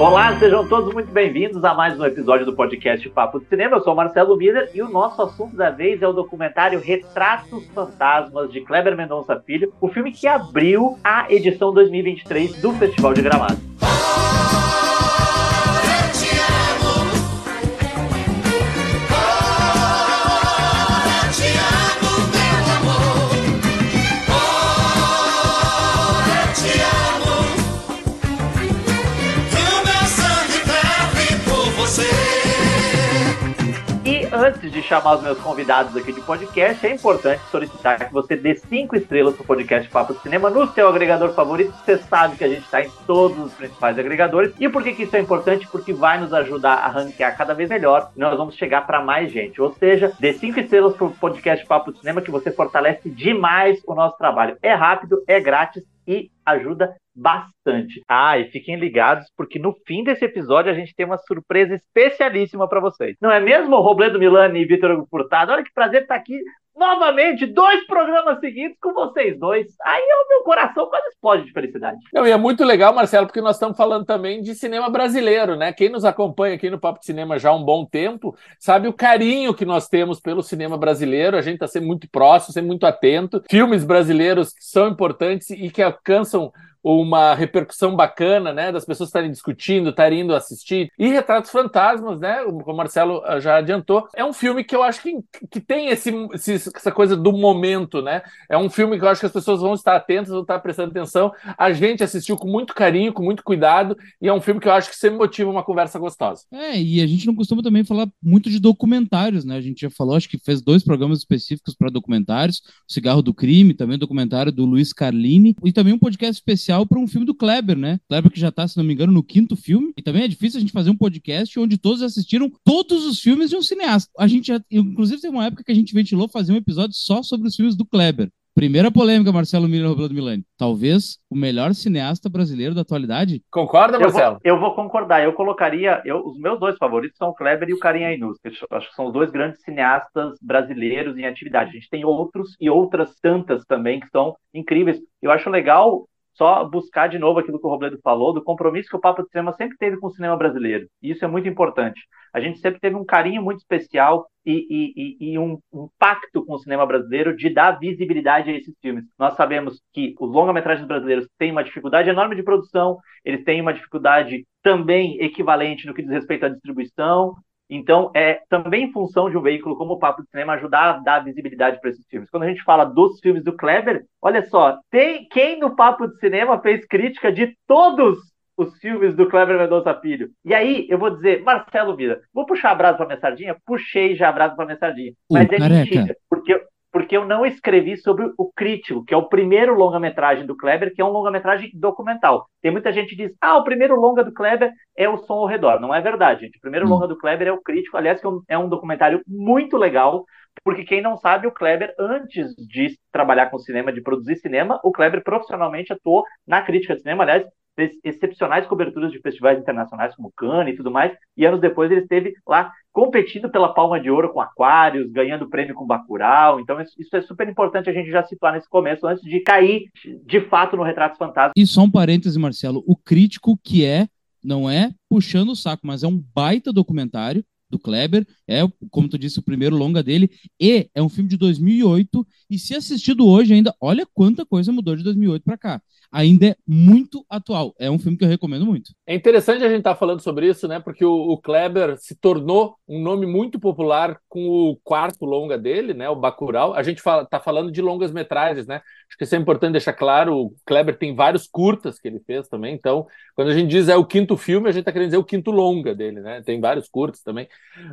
Olá, sejam todos muito bem-vindos a mais um episódio do podcast Papo de Cinema. Eu sou Marcelo Miller e o nosso assunto da vez é o documentário Retratos Fantasmas de Kleber Mendonça Filho, o filme que abriu a edição 2023 do Festival de Gramado. Antes de chamar os meus convidados aqui de podcast, é importante solicitar que você dê cinco estrelas pro podcast Papo de Cinema no seu agregador favorito. Você sabe que a gente está em todos os principais agregadores. E por que, que isso é importante? Porque vai nos ajudar a ranquear cada vez melhor nós vamos chegar para mais gente. Ou seja, dê cinco estrelas pro podcast Papo de Cinema que você fortalece demais o nosso trabalho. É rápido, é grátis e ajuda bastante. Ah, e fiquem ligados, porque no fim desse episódio a gente tem uma surpresa especialíssima para vocês. Não é mesmo, Robledo Milani e Vitor Furtado? Olha que prazer estar aqui novamente, dois programas seguidos com vocês dois. Aí o meu coração quase explode de felicidade. Não, e é muito legal, Marcelo, porque nós estamos falando também de cinema brasileiro, né? Quem nos acompanha aqui no Papo de Cinema já há um bom tempo, sabe o carinho que nós temos pelo cinema brasileiro. A gente está sempre muito próximo, sempre muito atento. Filmes brasileiros que são importantes e que alcançam uma repercussão bacana, né, das pessoas estarem discutindo, estarem indo assistir. E Retratos Fantasmas, né, como o Marcelo ah, já adiantou, é um filme que eu acho que, que tem esse, essa coisa do momento, né? É um filme que eu acho que as pessoas vão estar atentas, vão estar prestando atenção. A gente assistiu com muito carinho, com muito cuidado, e é um filme que eu acho que sempre motiva uma conversa gostosa. É, e a gente não costuma também falar muito de documentários, né? A gente já falou, acho que fez dois programas específicos para documentários, o Cigarro do Crime, também documentário do Luiz Carlini, e também um podcast especial especial para um filme do Kleber, né? Kleber que já tá, se não me engano, no quinto filme. E também é difícil a gente fazer um podcast onde todos assistiram todos os filmes de um cineasta. A gente já, inclusive, teve uma época que a gente ventilou fazer um episódio só sobre os filmes do Kleber. Primeira polêmica, Marcelo Miller Roberto Milani. Talvez o melhor cineasta brasileiro da atualidade. Concorda, Marcelo? Eu vou, eu vou concordar. Eu colocaria. Eu, os meus dois favoritos são o Kleber e o Karim Ainus. Acho que são os dois grandes cineastas brasileiros em atividade. A gente tem outros e outras tantas também que são incríveis. Eu acho legal só buscar de novo aquilo que o Robledo falou, do compromisso que o Papo de Cinema sempre teve com o cinema brasileiro. E isso é muito importante. A gente sempre teve um carinho muito especial e, e, e um, um, pacto com o cinema brasileiro de dar visibilidade a esses filmes. Nós sabemos que os longa-metragens brasileiros têm uma dificuldade enorme de produção, eles têm uma dificuldade também equivalente no que diz respeito à distribuição, então, é também em função de um veículo como o Papo de Cinema ajudar a dar visibilidade para esses filmes. Quando a gente fala dos filmes do Kleber, olha só, tem quem no Papo de Cinema fez crítica de todos os filmes do Kleber Mendonça Filho. E aí, eu vou dizer, Marcelo Vida, vou puxar a brasa para a minha sardinha? Puxei já a brasa para a minha sardinha. Mas uh, é careca. mentira, porque porque eu não escrevi sobre o Crítico, que é o primeiro longa-metragem do Kleber, que é um longa-metragem documental. Tem muita gente que diz, ah, o primeiro longa do Kleber é o Som ao Redor. Não é verdade, gente. O primeiro hum. longa do Kleber é o Crítico, aliás, que é um é documentário muito legal, porque quem não sabe, o Kleber, antes de trabalhar com cinema, de produzir cinema, o Kleber profissionalmente atuou na crítica de cinema, aliás, excepcionais coberturas de festivais internacionais como Cannes e tudo mais, e anos depois ele esteve lá competindo pela Palma de Ouro com Aquários, ganhando prêmio com Bacurau. Então, isso é super importante a gente já situar nesse começo, antes de cair de fato no Retratos Fantasmas. E só um parêntese, Marcelo: o crítico que é, não é puxando o saco, mas é um baita documentário do Kleber, é, como tu disse, o primeiro longa dele, e é um filme de 2008, e se assistido hoje ainda, olha quanta coisa mudou de 2008 para cá ainda é muito atual. É um filme que eu recomendo muito. É interessante a gente estar tá falando sobre isso, né? Porque o, o, Kleber se tornou um nome muito popular com o quarto longa dele, né? O Bacurau. A gente fala, tá falando de longas metragens, né? Acho que isso é importante deixar claro. O Kleber tem vários curtas que ele fez também. Então, quando a gente diz é o quinto filme, a gente está querendo dizer o quinto longa dele, né? Tem vários curtas também.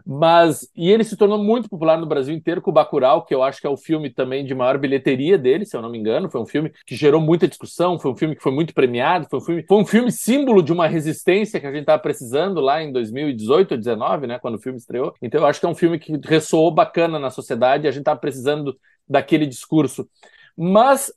Mas e ele se tornou muito popular no Brasil inteiro com o Bacurau, que eu acho que é o filme também de maior bilheteria dele, se eu não me engano. Foi um filme que gerou muita discussão foi um filme que foi muito premiado, foi um filme, foi um filme símbolo de uma resistência que a gente estava precisando lá em 2018 ou 2019, né, quando o filme estreou. Então eu acho que é um filme que ressoou bacana na sociedade e a gente estava precisando daquele discurso. Mas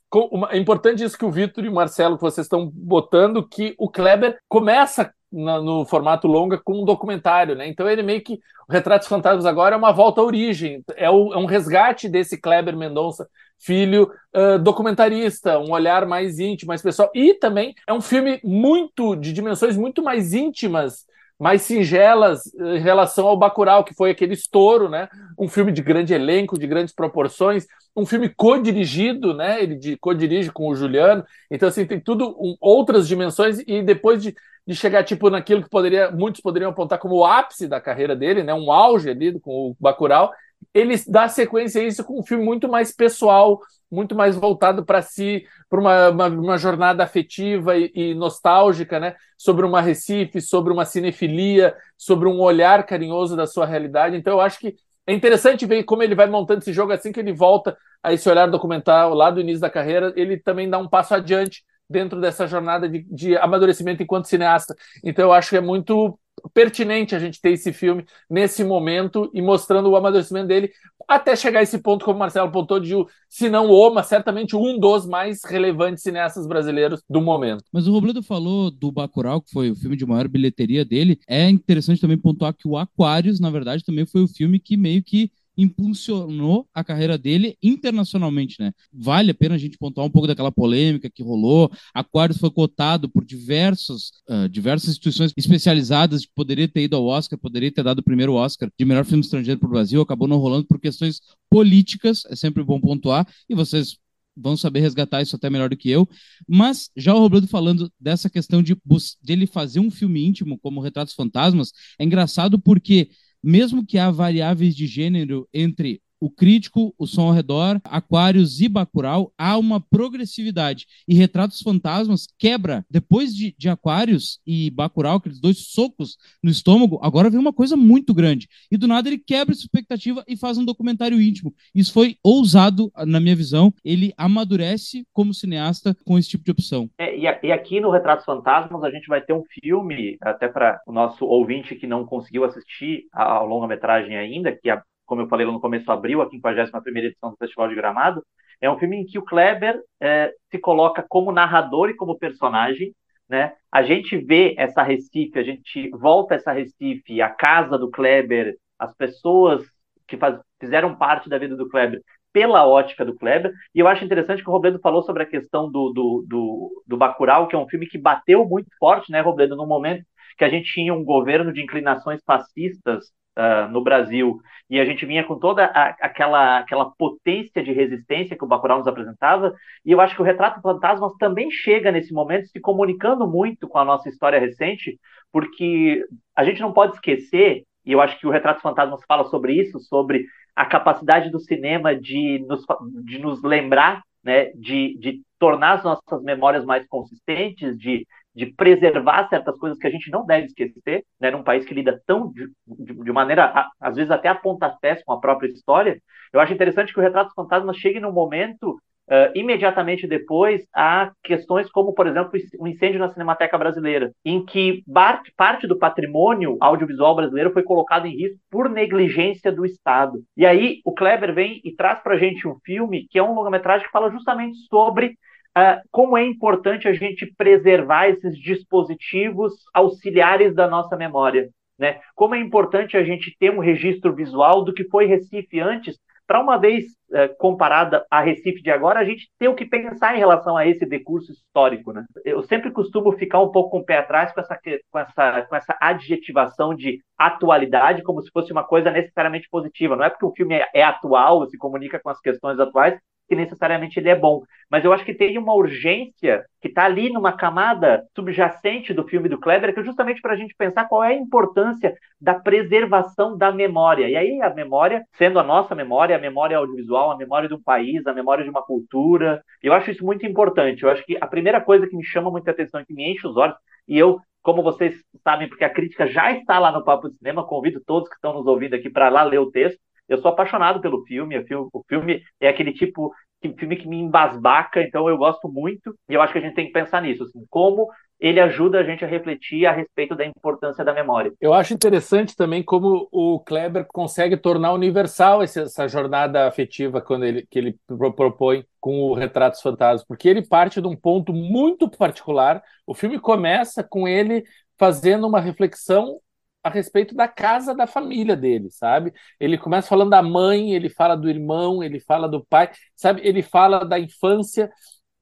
é importante isso que o Vitor e o Marcelo que vocês estão botando, que o Kleber começa no formato longa com um documentário, né? Então ele meio que o Retratos Fantasmas agora é uma volta à origem, é, o, é um resgate desse Kleber Mendonça filho uh, documentarista, um olhar mais íntimo, mais pessoal. E também é um filme muito de dimensões muito mais íntimas mais singelas em relação ao Bacurau, que foi aquele estouro, né? Um filme de grande elenco, de grandes proporções, um filme co-dirigido, né? Ele co-dirige com o Juliano. Então, assim, tem tudo um, outras dimensões e depois de, de chegar, tipo, naquilo que poderia, muitos poderiam apontar como o ápice da carreira dele, né? Um auge ali com o Bacurau, ele dá sequência a isso com um filme muito mais pessoal, muito mais voltado para si, para uma, uma, uma, jornada afetiva e, e, nostálgica, né? Sobre uma Recife, sobre uma cinefilia, sobre um olhar carinhoso da sua realidade. Então, eu acho que é interessante ver como ele vai montando esse jogo assim que ele volta a esse olhar documental lá do início da carreira, ele também dá um passo adiante dentro dessa jornada de, de amadurecimento enquanto cineasta. Então, eu acho que é muito pertinente a gente ter esse filme nesse momento e mostrando o amadurecimento dele até chegar a esse ponto, como o Marcelo apontou, de se não o, mas certamente um dos mais relevantes cineastas brasileiros do momento. Mas o Robledo falou do Bacurau, que foi o filme de maior bilheteria dele. É interessante também pontuar que o Aquarius, na verdade, também foi o filme que meio que impulsionou a carreira dele internacionalmente, né? Vale a pena a gente pontuar um pouco daquela polêmica que rolou. Aquarius foi cotado por diversos, uh, diversas instituições especializadas poderia ter ido ao Oscar, poderia ter dado o primeiro Oscar de melhor filme estrangeiro para o Brasil, acabou não rolando por questões políticas, é sempre bom pontuar, e vocês vão saber resgatar isso até melhor do que eu. Mas já o Robledo falando dessa questão de, de ele fazer um filme íntimo como Retratos Fantasmas, é engraçado porque mesmo que há variáveis de gênero entre o crítico, o som ao redor, Aquários e Bacurau, há uma progressividade. E Retratos Fantasmas quebra, depois de, de Aquários e Bacurau, aqueles dois socos no estômago, agora vem uma coisa muito grande. E do nada ele quebra essa expectativa e faz um documentário íntimo. Isso foi ousado, na minha visão. Ele amadurece como cineasta com esse tipo de opção. É, e, e aqui no Retratos Fantasmas a gente vai ter um filme, até para o nosso ouvinte que não conseguiu assistir a, a longa-metragem ainda, que a como eu falei no começo, abriu a 51 edição do Festival de Gramado, é um filme em que o Kleber é, se coloca como narrador e como personagem, né? A gente vê essa Recife, a gente volta essa Recife, a casa do Kleber, as pessoas que faz, fizeram parte da vida do Kleber pela ótica do Kleber, e eu acho interessante que o Robledo falou sobre a questão do, do, do, do Bacurau, que é um filme que bateu muito forte, né, Robledo, no momento que a gente tinha um governo de inclinações fascistas uh, no Brasil, e a gente vinha com toda a, aquela, aquela potência de resistência que o Bacurau nos apresentava, e eu acho que o Retrato Fantasmas também chega nesse momento se comunicando muito com a nossa história recente, porque a gente não pode esquecer, e eu acho que o Retrato Fantasmas fala sobre isso, sobre a capacidade do cinema de nos, de nos lembrar, né, de, de tornar as nossas memórias mais consistentes, de de preservar certas coisas que a gente não deve esquecer, né, num país que lida tão de, de, maneira, às vezes até a pontapés com a própria história, eu acho interessante que o Retratos Fantasmas chegue num momento Uh, imediatamente depois a questões como, por exemplo, o incêndio na Cinemateca Brasileira, em que parte do patrimônio audiovisual brasileiro foi colocado em risco por negligência do Estado. E aí o Kleber vem e traz para a gente um filme que é um longa-metragem que fala justamente sobre Uh, como é importante a gente preservar esses dispositivos auxiliares da nossa memória. Né? Como é importante a gente ter um registro visual do que foi Recife antes, para uma vez uh, comparada a Recife de agora, a gente ter o que pensar em relação a esse decurso histórico. Né? Eu sempre costumo ficar um pouco com o pé atrás com essa, com, essa, com essa adjetivação de atualidade, como se fosse uma coisa necessariamente positiva. Não é porque o filme é, é atual, se comunica com as questões atuais, que necessariamente ele é bom. Mas eu acho que tem uma urgência que está ali numa camada subjacente do filme do Kleber, que é justamente para a gente pensar qual é a importância da preservação da memória. E aí a memória, sendo a nossa memória, a memória audiovisual, a memória de um país, a memória de uma cultura, eu acho isso muito importante. Eu acho que a primeira coisa que me chama muita atenção, que me enche os olhos, e eu como vocês sabem, porque a crítica já está lá no Papo de Cinema, convido todos que estão nos ouvindo aqui para lá ler o texto. Eu sou apaixonado pelo filme, o filme é aquele tipo de filme que me embasbaca, então eu gosto muito, e eu acho que a gente tem que pensar nisso, assim, como ele ajuda a gente a refletir a respeito da importância da memória. Eu acho interessante também como o Kleber consegue tornar universal essa jornada afetiva quando ele, que ele propõe com o Retratos Fantasmas, porque ele parte de um ponto muito particular. O filme começa com ele fazendo uma reflexão a respeito da casa da família dele, sabe? Ele começa falando da mãe, ele fala do irmão, ele fala do pai, sabe? Ele fala da infância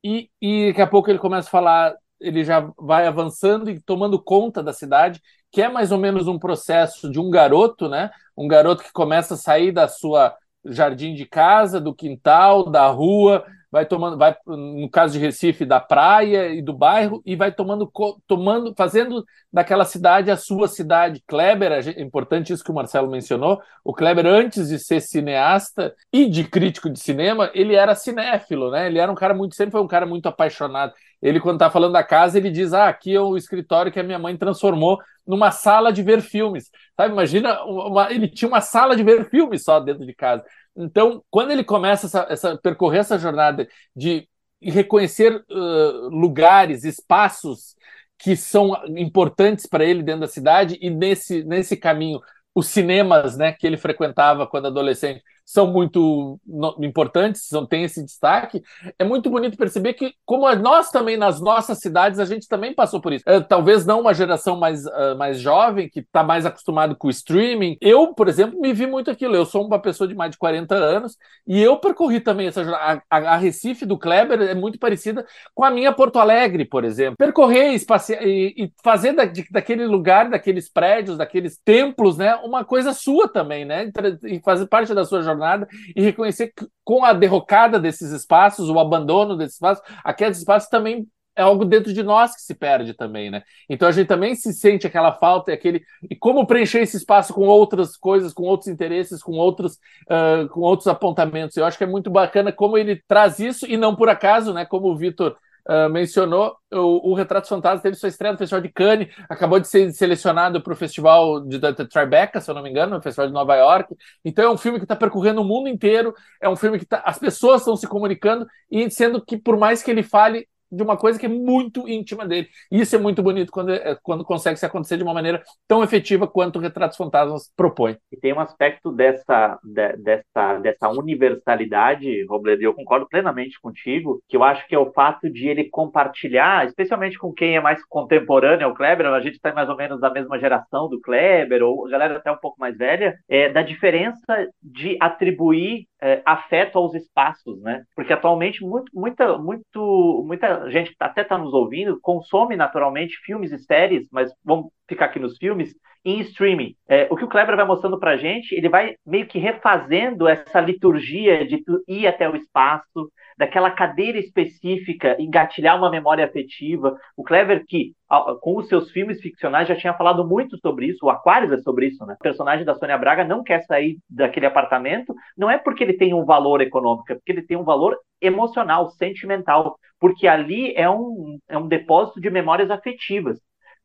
e, e daqui a pouco ele começa a falar, ele já vai avançando e tomando conta da cidade, que é mais ou menos um processo de um garoto, né? Um garoto que começa a sair da sua jardim de casa, do quintal, da rua, vai tomando, vai no caso de Recife, da praia e do bairro e vai tomando, tomando, fazendo daquela cidade a sua cidade. Kleber, é importante isso que o Marcelo mencionou. O Kleber, antes de ser cineasta e de crítico de cinema, ele era cinéfilo, né? Ele era um cara muito, sempre foi um cara muito apaixonado. Ele, quando está falando da casa, ele diz: Ah, aqui é o escritório que a minha mãe transformou numa sala de ver filmes. Sabe? Imagina, uma, ele tinha uma sala de ver filmes só dentro de casa. Então, quando ele começa essa, essa percorrer essa jornada de reconhecer uh, lugares, espaços que são importantes para ele dentro da cidade e nesse, nesse caminho os cinemas né, que ele frequentava quando adolescente são muito importantes, são, tem esse destaque. É muito bonito perceber que, como nós também, nas nossas cidades, a gente também passou por isso. É, talvez não uma geração mais, uh, mais jovem, que está mais acostumado com o streaming. Eu, por exemplo, me vi muito aquilo. Eu sou uma pessoa de mais de 40 anos e eu percorri também essa a, a, Recife do Kleber é muito parecida com a minha Porto Alegre, por exemplo. Percorrer e, e fazer da, de, daquele lugar, daqueles prédios, daqueles templos, né, uma coisa sua também, né? E fazer parte da sua jornada jornada e reconhecer que com a derrocada desses espaços, o abandono desses espaços, aqueles espaços também é algo dentro de nós que se perde também, né? Então a gente também se sente aquela falta, aquele e como preencher esse espaço com outras coisas, com outros interesses, com outros, uh, com outros apontamentos. Eu acho que é muito bacana como ele traz isso e não por acaso, né? Como o Vitor uh, mencionou, o, o Retratos Fantasmas teve sua estreia no Festival de Cannes, acabou de ser selecionado para o Festival de, de, de, Tribeca, se eu não me engano, no Festival de Nova York. Então é um filme que está percorrendo o mundo inteiro, é um filme que tá, as pessoas estão se comunicando e sendo que, por mais que ele fale de uma coisa que é muito íntima dele. E isso é muito bonito quando, é, quando consegue se acontecer de uma maneira tão efetiva quanto o Retratos Fantasmas propõe. E tem um aspecto dessa, de, dessa, dessa universalidade, Robledo, e eu concordo plenamente contigo, que eu acho que é o fato de ele compartilhar, especialmente com quem é mais contemporâneo ao Kleber, a gente está mais ou menos da mesma geração do Kleber, ou galera até um pouco mais velha, é, da diferença de atribuir é, afeto aos espaços, né? Porque atualmente muito, muita, muito, muita gente que até está nos ouvindo consome naturalmente filmes e séries, mas vamos ficar aqui nos filmes, em streaming. É, o que o Kleber vai mostrando para a gente, ele vai meio que refazendo essa liturgia de ir até o espaço, daquela cadeira específica, engatilhar uma memória afetiva. O Kleber, que com os seus filmes ficcionais já tinha falado muito sobre isso, o Aquarius é sobre isso, né? O personagem da Sônia Braga não quer sair daquele apartamento, não é porque ele tem um valor econômico, é porque ele tem um valor emocional, sentimental, porque ali é um, é um depósito de memórias afetivas.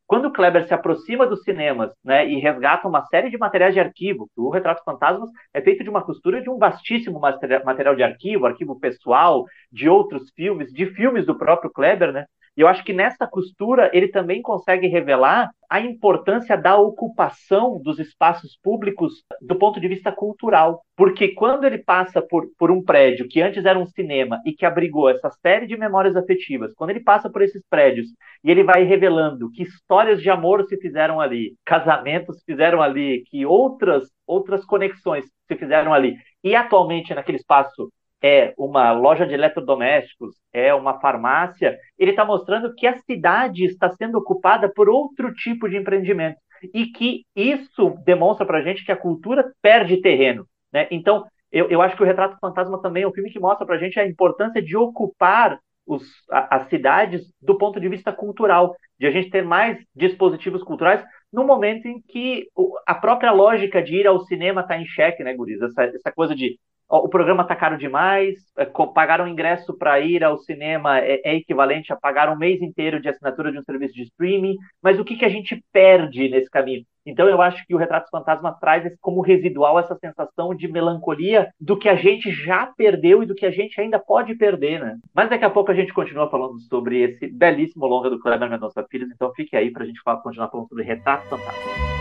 Quando o Kleber se aproxima dos cinemas né, e resgata uma série de materiais de arquivo, o Retrato Fantasmas é feito de uma costura de um vastíssimo material de arquivo, arquivo pessoal, de outros filmes, de filmes do próprio Kleber, né? E eu acho que nessa costura ele também consegue revelar a importância da ocupação dos espaços públicos do ponto de vista cultural. Porque quando ele passa por, por um prédio que antes era um cinema e que abrigou essa série de memórias afetivas, quando ele passa por esses prédios e ele vai revelando que histórias de amor se fizeram ali, casamentos se fizeram ali, que outras, outras conexões se fizeram ali, e atualmente naquele espaço é uma loja de eletrodomésticos, é uma farmácia, ele está mostrando que a cidade está sendo ocupada por outro tipo de empreendimento e que isso demonstra para a gente que a cultura perde terreno. Né? Então, eu, eu acho que o Retrato Fantasma também é um filme que mostra para a gente a importância de ocupar os, a, as cidades do ponto de vista cultural, de a gente ter mais dispositivos culturais no momento em que a própria lógica de ir ao cinema está em xeque, né, Guriz? Essa, essa coisa de o programa está caro demais, é, pagar um ingresso para ir ao cinema é, é, equivalente a pagar um mês inteiro de assinatura de um serviço de streaming, mas o que, que a gente perde nesse caminho? Então eu acho que o Retratos Fantasma traz como residual essa sensação de melancolia do que a gente já perdeu e do que a gente ainda pode perder, né? Mas daqui a pouco a gente continua falando sobre esse belíssimo longa do Kleber Mendonça Filhos, então fique aí para a gente continuar falando sobre Retratos Fantasma.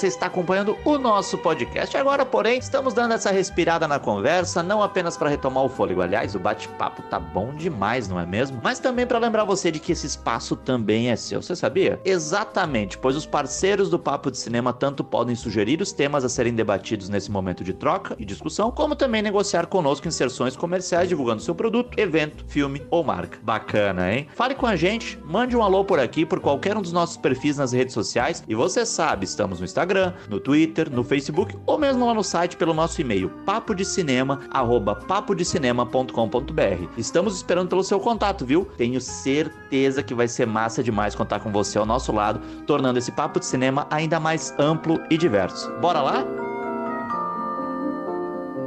Você está acompanhando o nosso podcast. Agora, porém, estamos dando essa respirada na conversa, não apenas para retomar o fôlego. Aliás, o bate-papo tá bom demais, não é mesmo? Mas também para lembrar você de que esse espaço também é seu. Você sabia? Exatamente, pois os parceiros do Papo de Cinema tanto podem sugerir os temas a serem debatidos nesse momento de troca e discussão, como também negociar conosco inserções comerciais divulgando seu produto, evento, filme ou marca. Bacana, hein? Fale com a gente, mande um alô por aqui por qualquer um dos nossos perfis nas redes sociais e você sabe, estamos no Instagram, no Twitter, no Facebook ou mesmo lá no site pelo nosso e-mail papodecinema@papodecinema.com.br. Estamos esperando pelo seu contato, viu? Tenho certeza que vai ser massa demais contar com você ao nosso lado, tornando esse papo de cinema ainda mais amplo e diverso. Bora lá?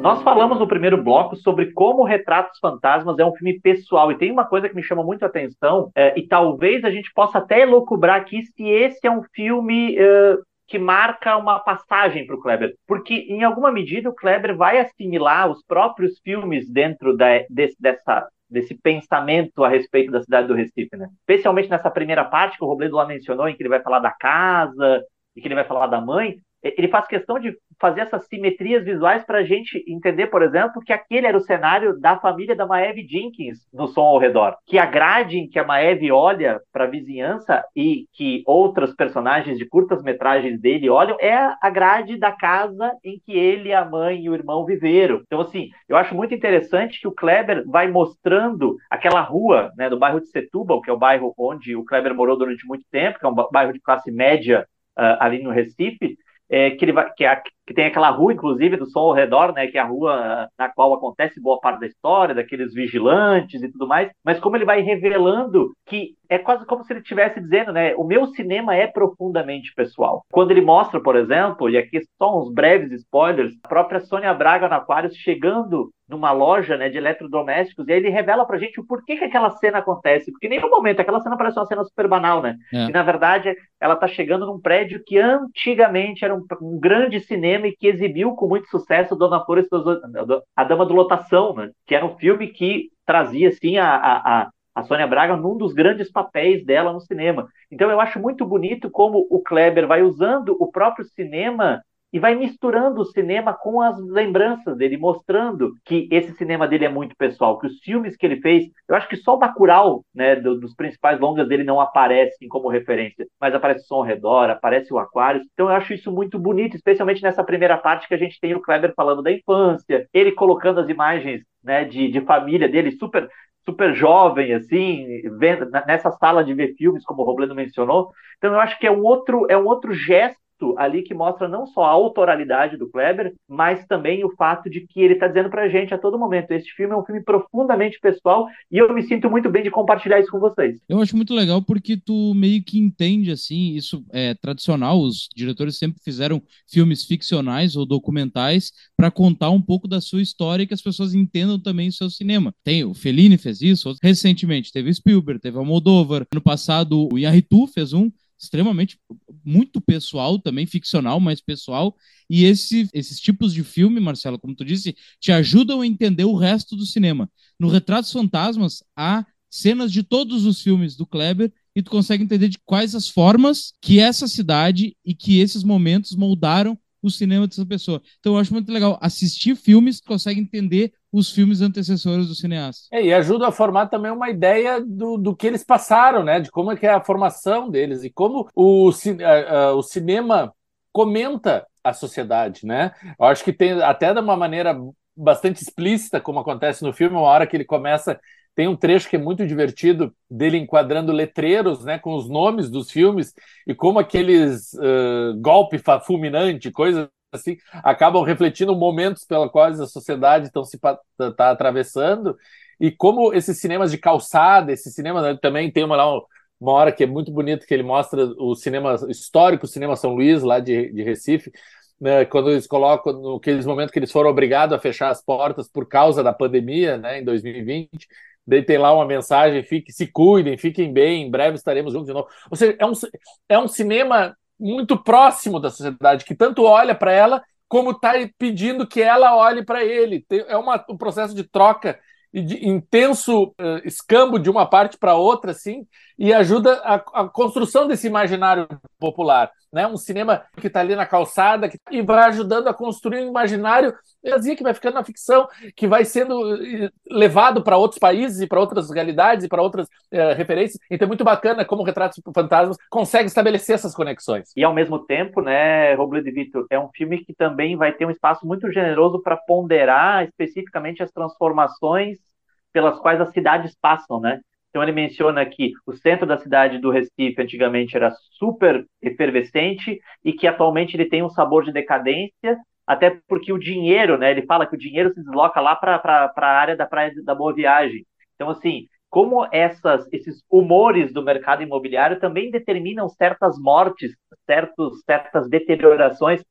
Nós falamos no primeiro bloco sobre como Retratos Fantasmas é um filme pessoal, e tem uma coisa que me chama muito a atenção, é, e talvez a gente possa até elocubrar aqui se esse é um filme é, que marca uma passagem para o Kleber, porque em alguma medida o Kleber vai assimilar os próprios filmes dentro da, desse, dessa, desse pensamento a respeito da cidade do Recife, né? Especialmente nessa primeira parte que o Robledo lá mencionou, em que ele vai falar da casa e que ele vai falar da mãe, ele faz questão de fazer essas simetrias visuais para a gente entender, por exemplo, que aquele era o cenário da família da Maeve Jenkins no som ao redor. Que a grade em que a Maeve olha para a vizinhança e que outras personagens de curtas metragens dele olham é a grade da casa em que ele, a mãe e o irmão viveram. Então, assim, eu acho muito interessante que o Kleber vai mostrando aquela rua né, do bairro de Setúbal, que é o bairro onde o Kleber morou durante muito tempo, que é um bairro de classe média uh, ali no Recife, é, que, ele vai, que, é, que, tem aquela rua, inclusive, do som ao redor, né, que é a rua na qual acontece boa parte da história, daqueles vigilantes e tudo mais, mas como ele vai revelando que é quase como se ele estivesse dizendo, né, o meu cinema é profundamente pessoal. Quando ele mostra, por exemplo, e aqui só uns breves spoilers, a própria Sônia Braga na Aquarius chegando numa loja né, de eletrodomésticos, e aí ele revela pra gente o porquê que aquela cena acontece, porque em nenhum momento aquela cena parece uma cena super banal, né? É. E na verdade ela tá chegando num prédio que antigamente era um, um grande cinema e que exibiu com muito sucesso Dona Flores, a Dama do Lotação, né? Que era um filme que trazia assim a, a, a Sônia Braga num dos grandes papéis dela no cinema. Então eu acho muito bonito como o Kleber vai usando o próprio cinema e vai misturando o cinema com as lembranças dele, mostrando que esse cinema dele é muito pessoal, que os filmes que ele fez, eu acho que só o Bacurau, né, do, dos principais longas dele não aparecem como referência, mas aparece o Som ao Redor, aparece o Aquários, então eu acho isso muito bonito, especialmente nessa primeira parte que a gente tem o Kleber falando da infância, ele colocando as imagens né, de, de família dele super super jovem, assim, vendo, nessa sala de ver filmes, como o Robledo mencionou. Então, eu acho que é um outro, é um outro gesto ali que mostra não só a autoralidade do Kleber, mas também o fato de que ele está dizendo para a gente a todo momento: este filme é um filme profundamente pessoal e eu me sinto muito bem de compartilhar isso com vocês. Eu acho muito legal porque tu meio que entende assim, isso é tradicional, os diretores sempre fizeram filmes ficcionais ou documentais para contar um pouco da sua história e que as pessoas entendam também o seu cinema. Tem o Fellini fez isso, recentemente teve Spielberg, teve Almodóvar, ano passado o Iñárritu fez um extremamente muito pessoal também, ficcional, mas pessoal. E esse, esses tipos de filme, Marcelo, como tu disse, te ajudam a entender o resto do cinema. No Retratos Fantasmas, há cenas de todos os filmes do Kleber e tu consegue entender de quais as formas que essa cidade e que esses momentos moldaram o cinema dessa pessoa. Então eu acho muito legal assistir filmes que consegue entender os filmes antecessores do cineasta. É, e ajuda a formar também uma ideia do, do que eles passaram, né? De como é que é a formação deles e como o, o cinema comenta a sociedade, né? Eu acho que tem até de uma maneira bastante explícita, como acontece no filme, uma hora que ele começa tem um trecho que é muito divertido dele enquadrando letreiros, né, com os nomes dos filmes e como aqueles uh, golpe fulminante, coisas assim, acabam refletindo momentos pelos quais a sociedade está se tá, tá atravessando e como esses cinemas de calçada, esse cinema né, também tem uma, uma hora que é muito bonito que ele mostra o cinema histórico, o cinema São Luís lá de, de Recife, né, quando eles colocam naqueles momentos que eles foram obrigados a fechar as portas por causa da pandemia, né, em 2020, daí tem lá uma mensagem, fique, se cuidem, fiquem bem, em breve estaremos juntos de novo. Ou seja, é um, é um cinema muito próximo da sociedade, que tanto olha para ela, como está pedindo que ela olhe para ele. É uma, um processo de troca e de intenso uh, escambo de uma parte para outra, assim, e ajuda a, a construção desse imaginário popular. Né? Um cinema que está ali na calçada que, e vai ajudando a construir um imaginário que vai ficando na ficção, que vai sendo eh, levado para outros países e para outras realidades e para outras uh, referências. Então é muito bacana como Retratos Fantasmas consegue estabelecer essas conexões. E ao mesmo tempo, né, Robledo e Vitor, é um filme que também vai ter um espaço muito generoso para ponderar especificamente as transformações pelas quais as cidades passam, né? Então ele menciona que o centro da cidade do Recife antigamente era super efervescente e que atualmente ele tem um sabor de decadência, até porque o dinheiro, né? Ele fala que o dinheiro se desloca lá para a área da praia da Boa Viagem. Então assim, como essas, esses humores do mercado imobiliário também determinam certas mortes, certos, certas deteriorações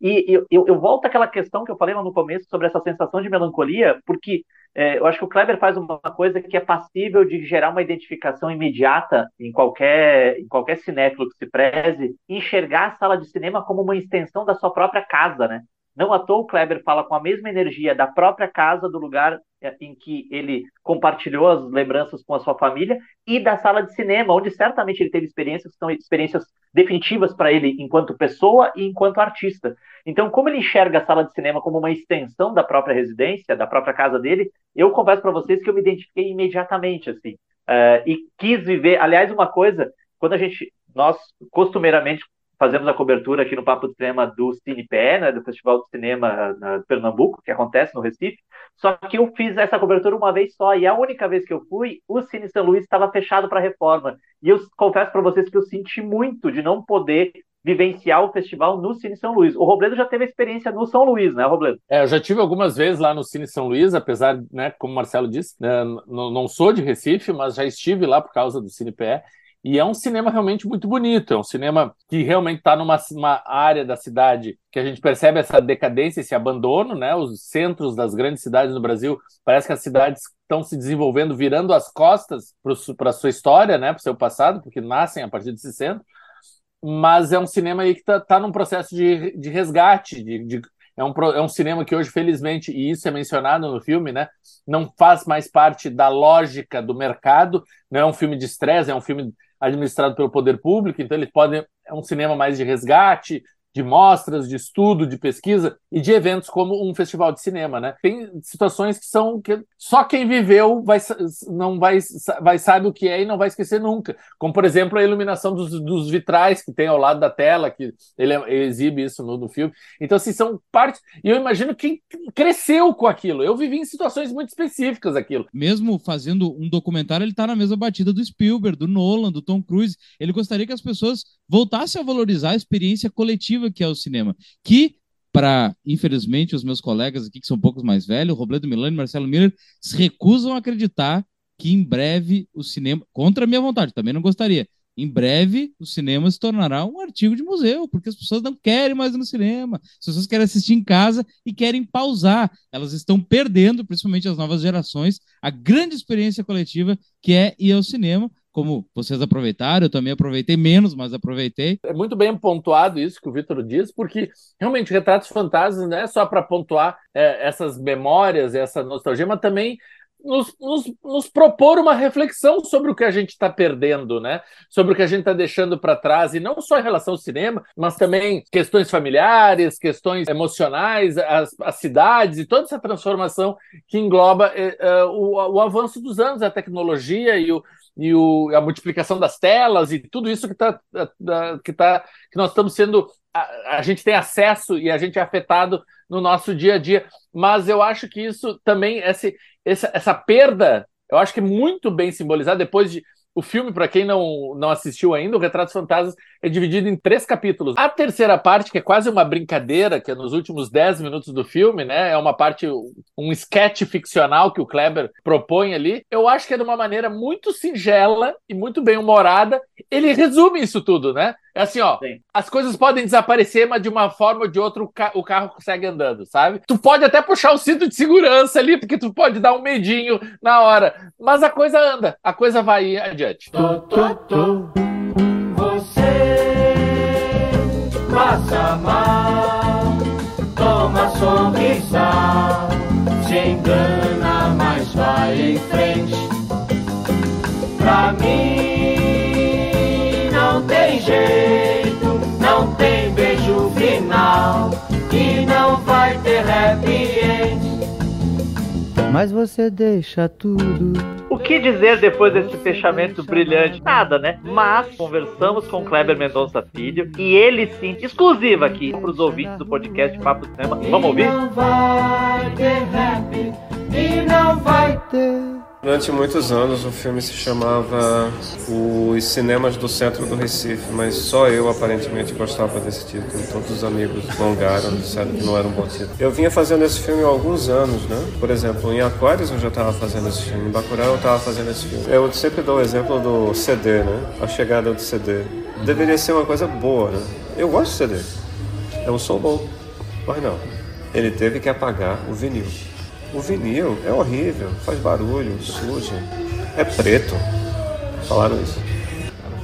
e eu, eu, volto àquela questão que eu falei lá no começo sobre essa sensação de melancolia, porque é, eu acho que o Kleber faz uma coisa que é passível de gerar uma identificação imediata em qualquer, em qualquer cinéfilo que se preze, enxergar a sala de cinema como uma extensão da sua própria casa, né? Não à toa o Kleber fala com a mesma energia da própria casa, do lugar é, em que ele compartilhou as lembranças com a sua família, e da sala de cinema, onde certamente ele teve experiências que são experiências definitivas para ele enquanto pessoa e enquanto artista. Então, como ele enxerga a sala de cinema como uma extensão da própria residência, da própria casa dele, eu confesso para vocês que eu me identifiquei imediatamente assim. Uh, e quis viver. Aliás, uma coisa, quando a gente, nós costumeiramente fazemos a cobertura aqui no Papo de Cinema do CinePE, né, do Festival de Cinema na Pernambuco, que acontece no Recife. Só que eu fiz essa cobertura uma vez só, e a única vez que eu fui, o Cine São Luís estava fechado para reforma. E eu confesso para vocês que eu senti muito de não poder vivenciar o festival no Cine São Luís. O Robledo já teve experiência no São Luís, né, Robledo? É, eu já tive algumas vezes lá no Cine São Luís, apesar, né, como o Marcelo disse, né, não sou de Recife, mas já estive lá por causa do CinePE. E é um cinema realmente muito bonito, é um cinema que realmente está numa área da cidade que a gente percebe essa decadência, esse abandono, né? Os centros das grandes cidades no Brasil, parece que as cidades estão se desenvolvendo, virando as costas para a sua história, né? Para o seu passado, porque nascem a partir desse centro. Mas é um cinema aí que está tá num processo de, de resgate, de, de é um, é um cinema que hoje, felizmente, e isso é mencionado no filme, né, não faz mais parte da lógica do mercado, não é um filme de estresse, é um filme administrado pelo poder público, então eles podem é um cinema mais de resgate, de mostras, de estudo, de pesquisa e de eventos como um festival de cinema, né? Tem situações que são que só quem viveu vai não vai, vai sabe o que é e não vai esquecer nunca. Como por exemplo a iluminação dos, dos vitrais que tem ao lado da tela, que ele, ele exibe isso no, no, filme. Então assim são partes e eu imagino quem cresceu com aquilo. Eu vivi em situações muito específicas aquilo. Mesmo fazendo um documentário, ele está na mesma batida do Spielberg, do Nolan, do Tom Cruise. Ele gostaria que as pessoas voltassem a valorizar a experiência coletiva que é o cinema. Que, para, infelizmente, os meus colegas aqui, que são um pouco mais velhos, Robledo Milani e Marcelo Miller, se recusam a acreditar que em breve o cinema, contra a minha vontade, também não gostaria, em breve o cinema se tornará um artigo de museu, porque as pessoas não querem mais ir no cinema, as pessoas querem assistir em casa e querem pausar. Elas estão perdendo, principalmente as novas gerações, a grande experiência coletiva que é ir ao cinema, como vocês aproveitaram, eu também aproveitei menos, mas aproveitei. É muito bem pontuado isso que o Vitor diz, porque realmente Retratos Fantasmas não é só para pontuar é, essas memórias, essa nostalgia, mas também nos, nos, nos, propor uma reflexão sobre o que a gente está perdendo, né? Sobre o que a gente está deixando para trás, e não só em relação ao cinema, mas também questões familiares, questões emocionais, as, as cidades e toda essa transformação que engloba é, é, o, o avanço dos anos, a tecnologia e o, e o, a multiplicação das telas e tudo isso que, tá, que, tá, que nós estamos sendo. A, a, gente tem acesso e a gente é afetado no nosso dia a dia. Mas eu acho que isso também, esse, essa, essa perda, eu acho que é muito bem simbolizado depois de o filme, para quem não, não assistiu ainda, o Retratos Fantasmas é dividido em três capítulos. A terceira parte, que é quase uma brincadeira, que é nos últimos dez minutos do filme, né? É uma parte, um sketch ficcional que o Kleber propõe ali. Eu acho que é de uma maneira muito singela e muito bem humorada. Ele resume isso tudo, né? É assim, ó, Sim. as coisas podem desaparecer, mas de uma forma ou de outra o, ca o, carro consegue andando, sabe? Tu pode até puxar o cinto de segurança ali, porque tu pode dar um medinho na hora, mas a coisa anda, a coisa vai adiante. Tô, tô, tô. Você passa mal, toma sorriso, se engana, mas vai em frente. Pra mim mal não vai ter happy end. Mas você deixa tudo. O que dizer depois desse fechamento brilhante? Nada, né? Mas conversamos com Kleber Mendonça Filho e ele sim, exclusiva aqui para os ouvintes do podcast Papo Tema. Vamos ouvir? E não vai ter happy, e não vai ter Durante muitos anos o filme se chamava Os Cinemas do Centro do Recife, mas só eu aparentemente gostava desse título. Todos os amigos longaram, disseram que não era um bom título. Eu vinha fazendo esse filme há alguns anos, né? Por exemplo, em Aquários eu já estava fazendo esse filme, em Bacurau eu estava fazendo esse filme. Eu sempre dou o exemplo do CD, né? A chegada do CD. Deveria ser uma coisa boa, né? Eu gosto de CD. É um som bom, mas não. Ele teve que apagar o vinil. O vinil é horrível, faz barulho, suja, é preto. Falaram isso.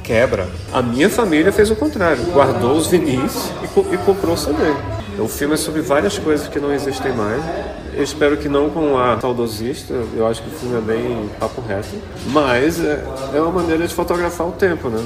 Quebra. A minha família fez o contrário, guardou os vinis e, co- e comprou o CD. O filme é sobre várias coisas que não existem mais. Eu espero que não com a saudosista, eu acho que o filme é bem papo reto. Mas é, é uma maneira de fotografar o tempo, né?